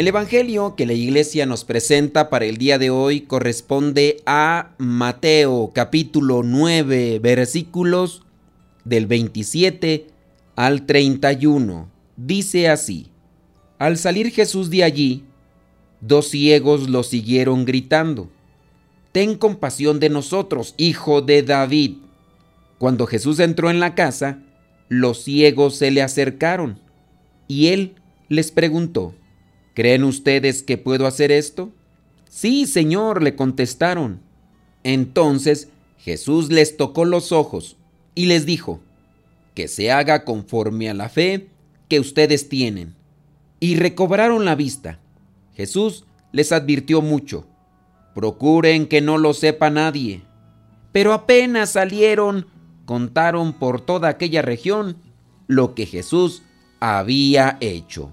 El Evangelio que la iglesia nos presenta para el día de hoy corresponde a Mateo capítulo 9 versículos del 27 al 31. Dice así, Al salir Jesús de allí, dos ciegos lo siguieron gritando, Ten compasión de nosotros, hijo de David. Cuando Jesús entró en la casa, los ciegos se le acercaron y él les preguntó, ¿Creen ustedes que puedo hacer esto? Sí, Señor, le contestaron. Entonces Jesús les tocó los ojos y les dijo, que se haga conforme a la fe que ustedes tienen. Y recobraron la vista. Jesús les advirtió mucho, procuren que no lo sepa nadie. Pero apenas salieron, contaron por toda aquella región lo que Jesús había hecho.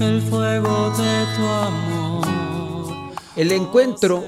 el fuego de tu amor. El encuentro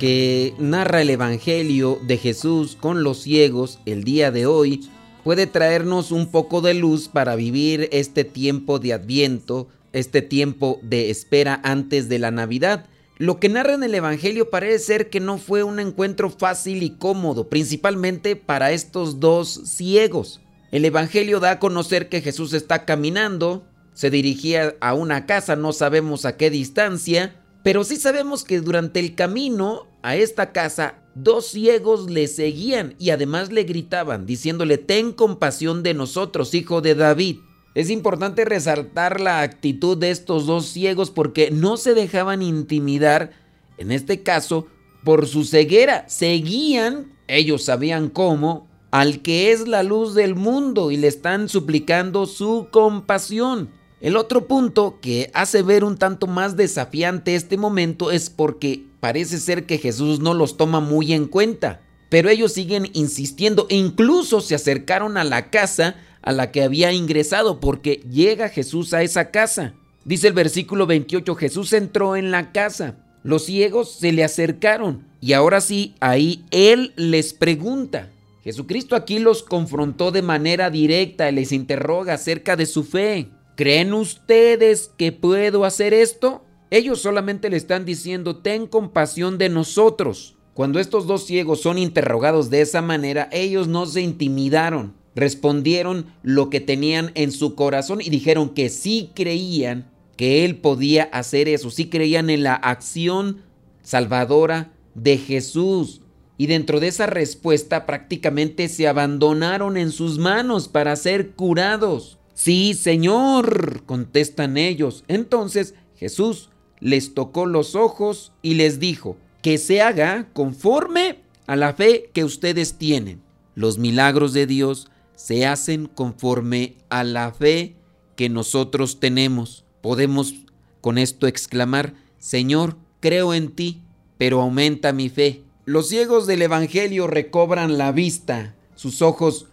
que narra el Evangelio de Jesús con los ciegos el día de hoy puede traernos un poco de luz para vivir este tiempo de adviento, este tiempo de espera antes de la Navidad. Lo que narra en el Evangelio parece ser que no fue un encuentro fácil y cómodo, principalmente para estos dos ciegos. El Evangelio da a conocer que Jesús está caminando, se dirigía a una casa, no sabemos a qué distancia, pero sí sabemos que durante el camino a esta casa dos ciegos le seguían y además le gritaban, diciéndole, ten compasión de nosotros, hijo de David. Es importante resaltar la actitud de estos dos ciegos porque no se dejaban intimidar, en este caso, por su ceguera. Seguían, ellos sabían cómo, al que es la luz del mundo y le están suplicando su compasión. El otro punto que hace ver un tanto más desafiante este momento es porque parece ser que Jesús no los toma muy en cuenta, pero ellos siguen insistiendo e incluso se acercaron a la casa a la que había ingresado porque llega Jesús a esa casa. Dice el versículo 28, Jesús entró en la casa, los ciegos se le acercaron y ahora sí, ahí Él les pregunta, Jesucristo aquí los confrontó de manera directa y les interroga acerca de su fe. ¿Creen ustedes que puedo hacer esto? Ellos solamente le están diciendo, ten compasión de nosotros. Cuando estos dos ciegos son interrogados de esa manera, ellos no se intimidaron. Respondieron lo que tenían en su corazón y dijeron que sí creían que Él podía hacer eso, sí creían en la acción salvadora de Jesús y dentro de esa respuesta prácticamente se abandonaron en sus manos para ser curados. Sí, Señor, contestan ellos. Entonces Jesús les tocó los ojos y les dijo, que se haga conforme a la fe que ustedes tienen. Los milagros de Dios se hacen conforme a la fe que nosotros tenemos. Podemos con esto exclamar, Señor, creo en ti, pero aumenta mi fe. Los ciegos del Evangelio recobran la vista, sus ojos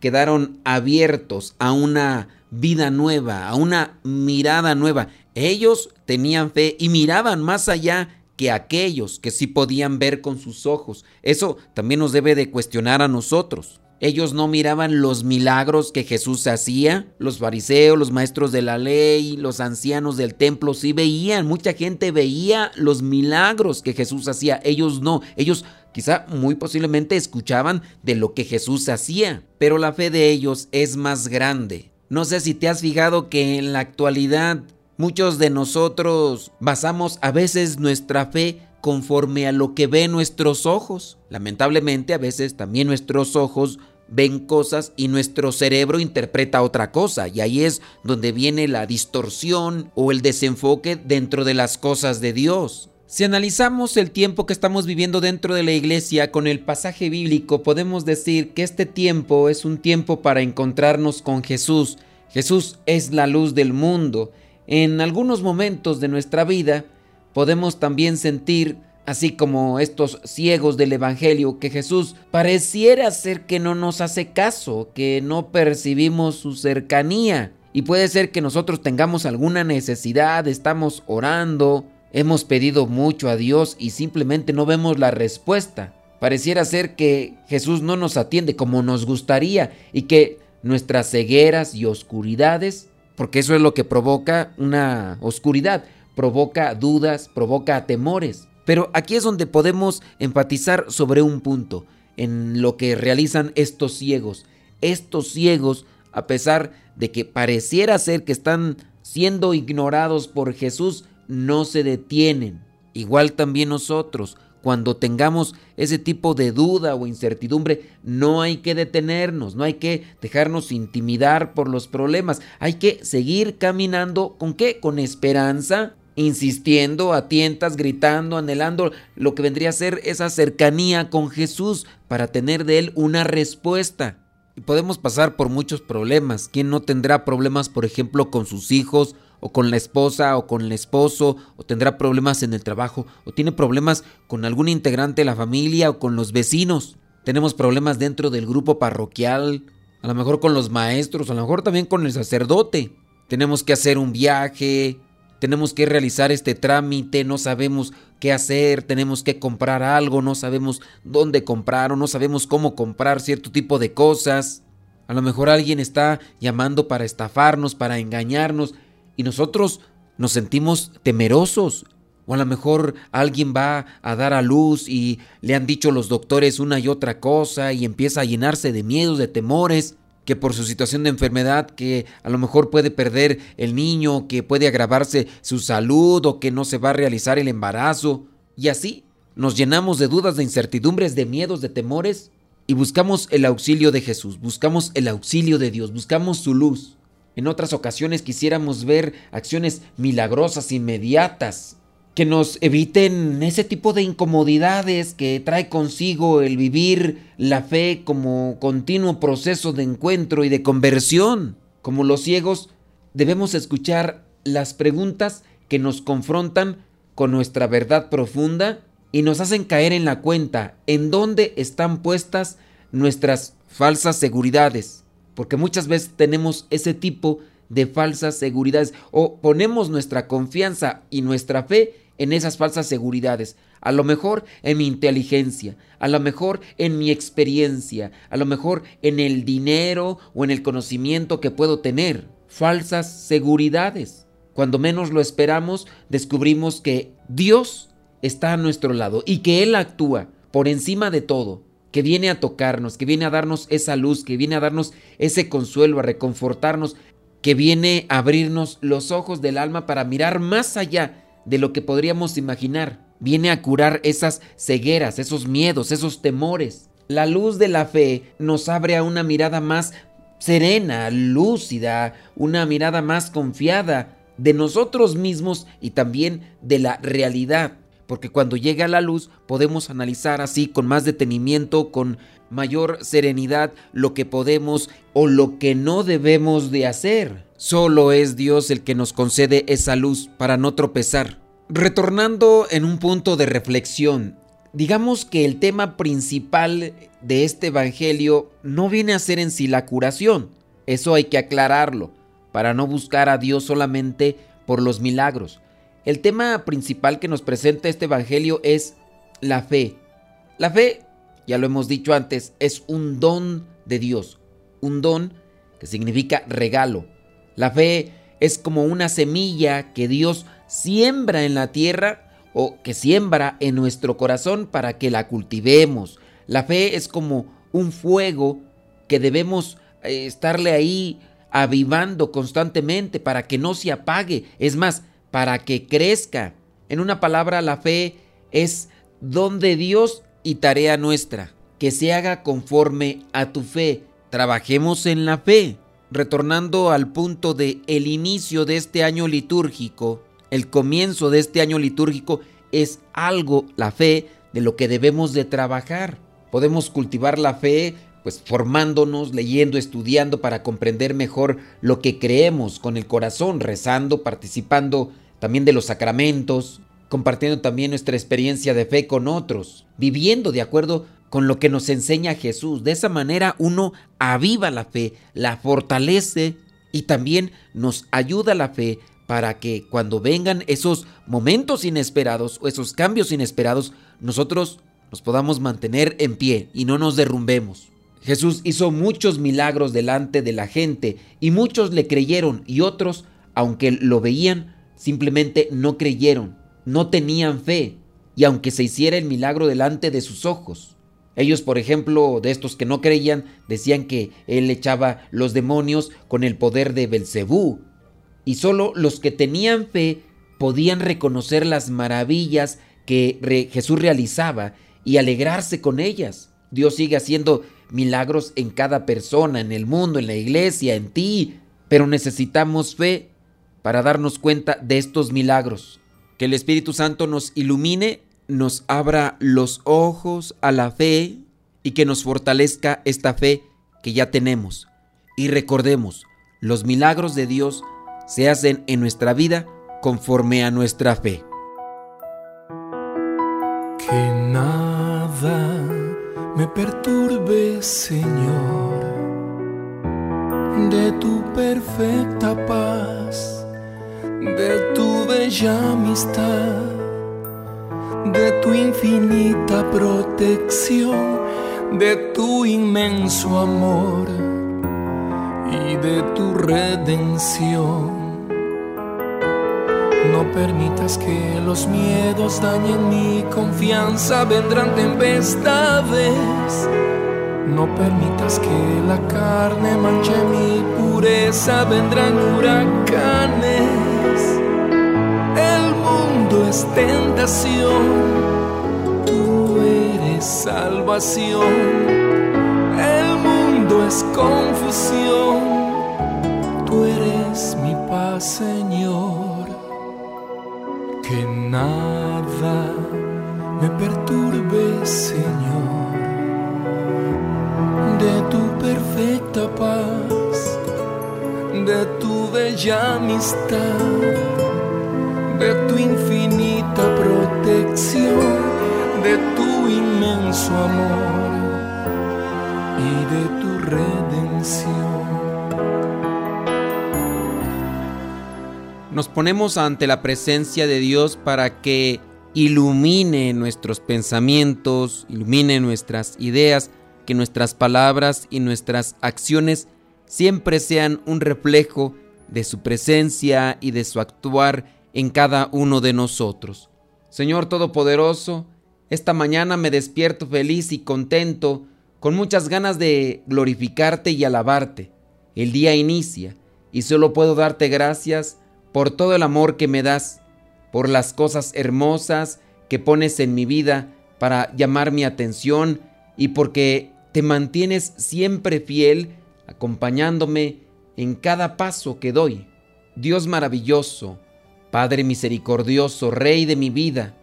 quedaron abiertos a una vida nueva, a una mirada nueva. Ellos tenían fe y miraban más allá que aquellos que sí podían ver con sus ojos. Eso también nos debe de cuestionar a nosotros. Ellos no miraban los milagros que Jesús hacía. Los fariseos, los maestros de la ley, los ancianos del templo sí veían. Mucha gente veía los milagros que Jesús hacía. Ellos no. Ellos quizá muy posiblemente escuchaban de lo que Jesús hacía. Pero la fe de ellos es más grande. No sé si te has fijado que en la actualidad muchos de nosotros basamos a veces nuestra fe conforme a lo que ven nuestros ojos. Lamentablemente a veces también nuestros ojos ven cosas y nuestro cerebro interpreta otra cosa y ahí es donde viene la distorsión o el desenfoque dentro de las cosas de Dios. Si analizamos el tiempo que estamos viviendo dentro de la iglesia con el pasaje bíblico, podemos decir que este tiempo es un tiempo para encontrarnos con Jesús. Jesús es la luz del mundo. En algunos momentos de nuestra vida podemos también sentir así como estos ciegos del Evangelio, que Jesús pareciera ser que no nos hace caso, que no percibimos su cercanía. Y puede ser que nosotros tengamos alguna necesidad, estamos orando, hemos pedido mucho a Dios y simplemente no vemos la respuesta. Pareciera ser que Jesús no nos atiende como nos gustaría y que nuestras cegueras y oscuridades, porque eso es lo que provoca una oscuridad, provoca dudas, provoca temores. Pero aquí es donde podemos enfatizar sobre un punto, en lo que realizan estos ciegos. Estos ciegos, a pesar de que pareciera ser que están siendo ignorados por Jesús, no se detienen. Igual también nosotros, cuando tengamos ese tipo de duda o incertidumbre, no hay que detenernos, no hay que dejarnos intimidar por los problemas, hay que seguir caminando con qué? Con esperanza, insistiendo a tientas, gritando, anhelando lo que vendría a ser esa cercanía con Jesús para tener de Él una respuesta. Y podemos pasar por muchos problemas. ¿Quién no tendrá problemas, por ejemplo, con sus hijos, o con la esposa, o con el esposo, o tendrá problemas en el trabajo, o tiene problemas con algún integrante de la familia, o con los vecinos? Tenemos problemas dentro del grupo parroquial, a lo mejor con los maestros, a lo mejor también con el sacerdote. Tenemos que hacer un viaje, tenemos que realizar este trámite, no sabemos qué hacer, tenemos que comprar algo, no sabemos dónde comprar o no sabemos cómo comprar cierto tipo de cosas. A lo mejor alguien está llamando para estafarnos, para engañarnos y nosotros nos sentimos temerosos. O a lo mejor alguien va a dar a luz y le han dicho los doctores una y otra cosa y empieza a llenarse de miedos, de temores que por su situación de enfermedad, que a lo mejor puede perder el niño, que puede agravarse su salud o que no se va a realizar el embarazo. Y así nos llenamos de dudas, de incertidumbres, de miedos, de temores y buscamos el auxilio de Jesús, buscamos el auxilio de Dios, buscamos su luz. En otras ocasiones quisiéramos ver acciones milagrosas, inmediatas, que nos eviten ese tipo de incomodidades que trae consigo el vivir la fe como continuo proceso de encuentro y de conversión. Como los ciegos, debemos escuchar las preguntas que nos confrontan con nuestra verdad profunda y nos hacen caer en la cuenta en dónde están puestas nuestras falsas seguridades. Porque muchas veces tenemos ese tipo de falsas seguridades o ponemos nuestra confianza y nuestra fe en esas falsas seguridades, a lo mejor en mi inteligencia, a lo mejor en mi experiencia, a lo mejor en el dinero o en el conocimiento que puedo tener. Falsas seguridades. Cuando menos lo esperamos, descubrimos que Dios está a nuestro lado y que Él actúa por encima de todo, que viene a tocarnos, que viene a darnos esa luz, que viene a darnos ese consuelo, a reconfortarnos, que viene a abrirnos los ojos del alma para mirar más allá de lo que podríamos imaginar. Viene a curar esas cegueras, esos miedos, esos temores. La luz de la fe nos abre a una mirada más serena, lúcida, una mirada más confiada de nosotros mismos y también de la realidad. Porque cuando llega la luz podemos analizar así con más detenimiento, con mayor serenidad lo que podemos o lo que no debemos de hacer. Solo es Dios el que nos concede esa luz para no tropezar. Retornando en un punto de reflexión, digamos que el tema principal de este Evangelio no viene a ser en sí la curación, eso hay que aclararlo, para no buscar a Dios solamente por los milagros. El tema principal que nos presenta este Evangelio es la fe. La fe, ya lo hemos dicho antes, es un don de Dios, un don que significa regalo. La fe es como una semilla que Dios siembra en la tierra o que siembra en nuestro corazón para que la cultivemos. La fe es como un fuego que debemos eh, estarle ahí avivando constantemente para que no se apague, es más, para que crezca. En una palabra, la fe es don de Dios y tarea nuestra, que se haga conforme a tu fe. Trabajemos en la fe. Retornando al punto de el inicio de este año litúrgico, el comienzo de este año litúrgico es algo, la fe, de lo que debemos de trabajar. Podemos cultivar la fe pues formándonos, leyendo, estudiando para comprender mejor lo que creemos con el corazón, rezando, participando también de los sacramentos, compartiendo también nuestra experiencia de fe con otros, viviendo de acuerdo con lo que nos enseña Jesús. De esa manera uno aviva la fe, la fortalece y también nos ayuda la fe para que cuando vengan esos momentos inesperados o esos cambios inesperados, nosotros nos podamos mantener en pie y no nos derrumbemos. Jesús hizo muchos milagros delante de la gente y muchos le creyeron y otros, aunque lo veían, simplemente no creyeron, no tenían fe y aunque se hiciera el milagro delante de sus ojos. Ellos, por ejemplo, de estos que no creían, decían que él echaba los demonios con el poder de Belcebú, y solo los que tenían fe podían reconocer las maravillas que Jesús realizaba y alegrarse con ellas. Dios sigue haciendo milagros en cada persona, en el mundo, en la iglesia, en ti, pero necesitamos fe para darnos cuenta de estos milagros. Que el Espíritu Santo nos ilumine, nos abra los ojos a la fe y que nos fortalezca esta fe que ya tenemos. Y recordemos, los milagros de Dios se hacen en nuestra vida conforme a nuestra fe. Que nada me perturbe, Señor, de tu perfecta paz, de tu bella amistad, de tu infinita protección, de tu inmenso amor y de tu redención. No permitas que los miedos dañen mi confianza, vendrán tempestades. No permitas que la carne manche mi pureza, vendrán huracanes. Es tentación, tú eres salvación. El mundo es confusión, tú eres mi paz, Señor que nada me perturbe, Señor, de tu perfecta paz, de tu bella amistad, de tu infinita inmenso amor y de tu redención. nos ponemos ante la presencia de Dios para que ilumine nuestros pensamientos, ilumine nuestras ideas, que nuestras palabras y nuestras acciones siempre sean un reflejo de su presencia y de su actuar en cada uno de nosotros. Señor Todopoderoso, esta mañana me despierto feliz y contento, con muchas ganas de glorificarte y alabarte. El día inicia y solo puedo darte gracias por todo el amor que me das, por las cosas hermosas que pones en mi vida para llamar mi atención y porque te mantienes siempre fiel, acompañándome en cada paso que doy. Dios maravilloso, Padre misericordioso, Rey de mi vida,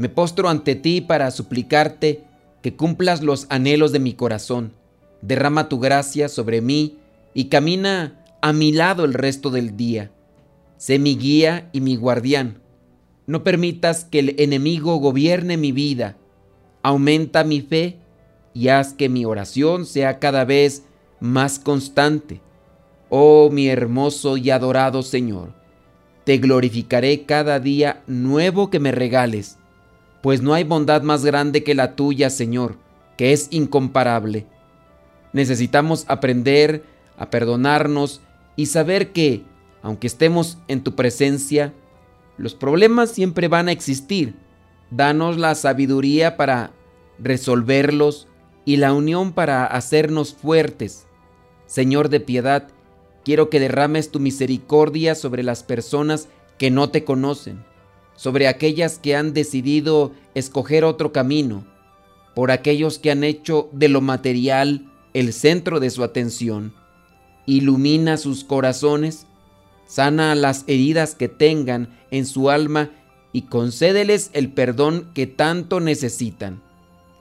me postro ante ti para suplicarte que cumplas los anhelos de mi corazón. Derrama tu gracia sobre mí y camina a mi lado el resto del día. Sé mi guía y mi guardián. No permitas que el enemigo gobierne mi vida. Aumenta mi fe y haz que mi oración sea cada vez más constante. Oh mi hermoso y adorado Señor, te glorificaré cada día nuevo que me regales, pues no hay bondad más grande que la tuya, Señor, que es incomparable. Necesitamos aprender a perdonarnos y saber que, aunque estemos en tu presencia, los problemas siempre van a existir. Danos la sabiduría para resolverlos y la unión para hacernos fuertes. Señor de piedad, quiero que derrames tu misericordia sobre las personas que no te conocen, sobre aquellas que han decidido escoger otro camino, por aquellos que han hecho de lo material el centro de su atención. Ilumina sus corazones, sana las heridas que tengan en su alma y concédeles el perdón que tanto necesitan.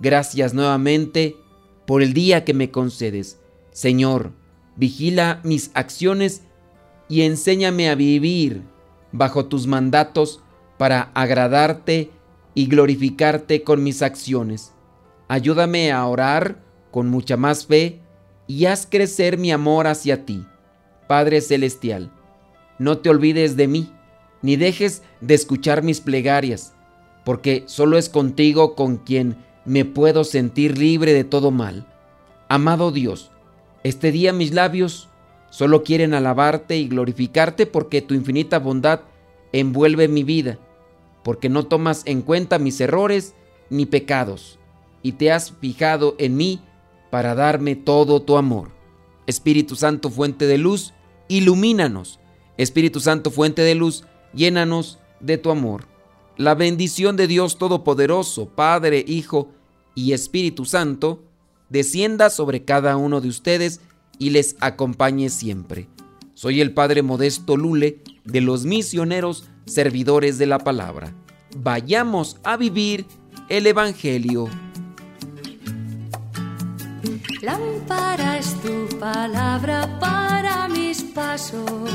Gracias nuevamente por el día que me concedes. Señor, vigila mis acciones y enséñame a vivir bajo tus mandatos para agradarte y glorificarte con mis acciones. Ayúdame a orar con mucha más fe y haz crecer mi amor hacia ti. Padre Celestial, no te olvides de mí, ni dejes de escuchar mis plegarias, porque solo es contigo con quien me puedo sentir libre de todo mal. Amado Dios, este día mis labios solo quieren alabarte y glorificarte porque tu infinita bondad envuelve mi vida, porque no tomas en cuenta mis errores ni pecados, y te has fijado en mí para darme todo tu amor. Espíritu Santo, fuente de luz, ilumínanos. Espíritu Santo, fuente de luz, llénanos de tu amor. La bendición de Dios Todopoderoso, Padre, Hijo y Espíritu Santo, descienda sobre cada uno de ustedes y les acompañe siempre. Soy el Padre Modesto Lule de los misioneros servidores de la palabra. Vayamos a vivir el Evangelio. Lámpara es tu palabra para mis pasos,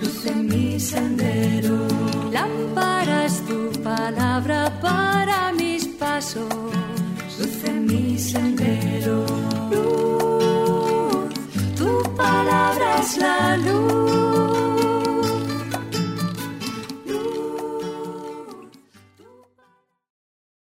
luz en mi sendero. Lámpara es tu palabra para mis pasos, luz en mi sendero. Luz, tu palabra es la luz.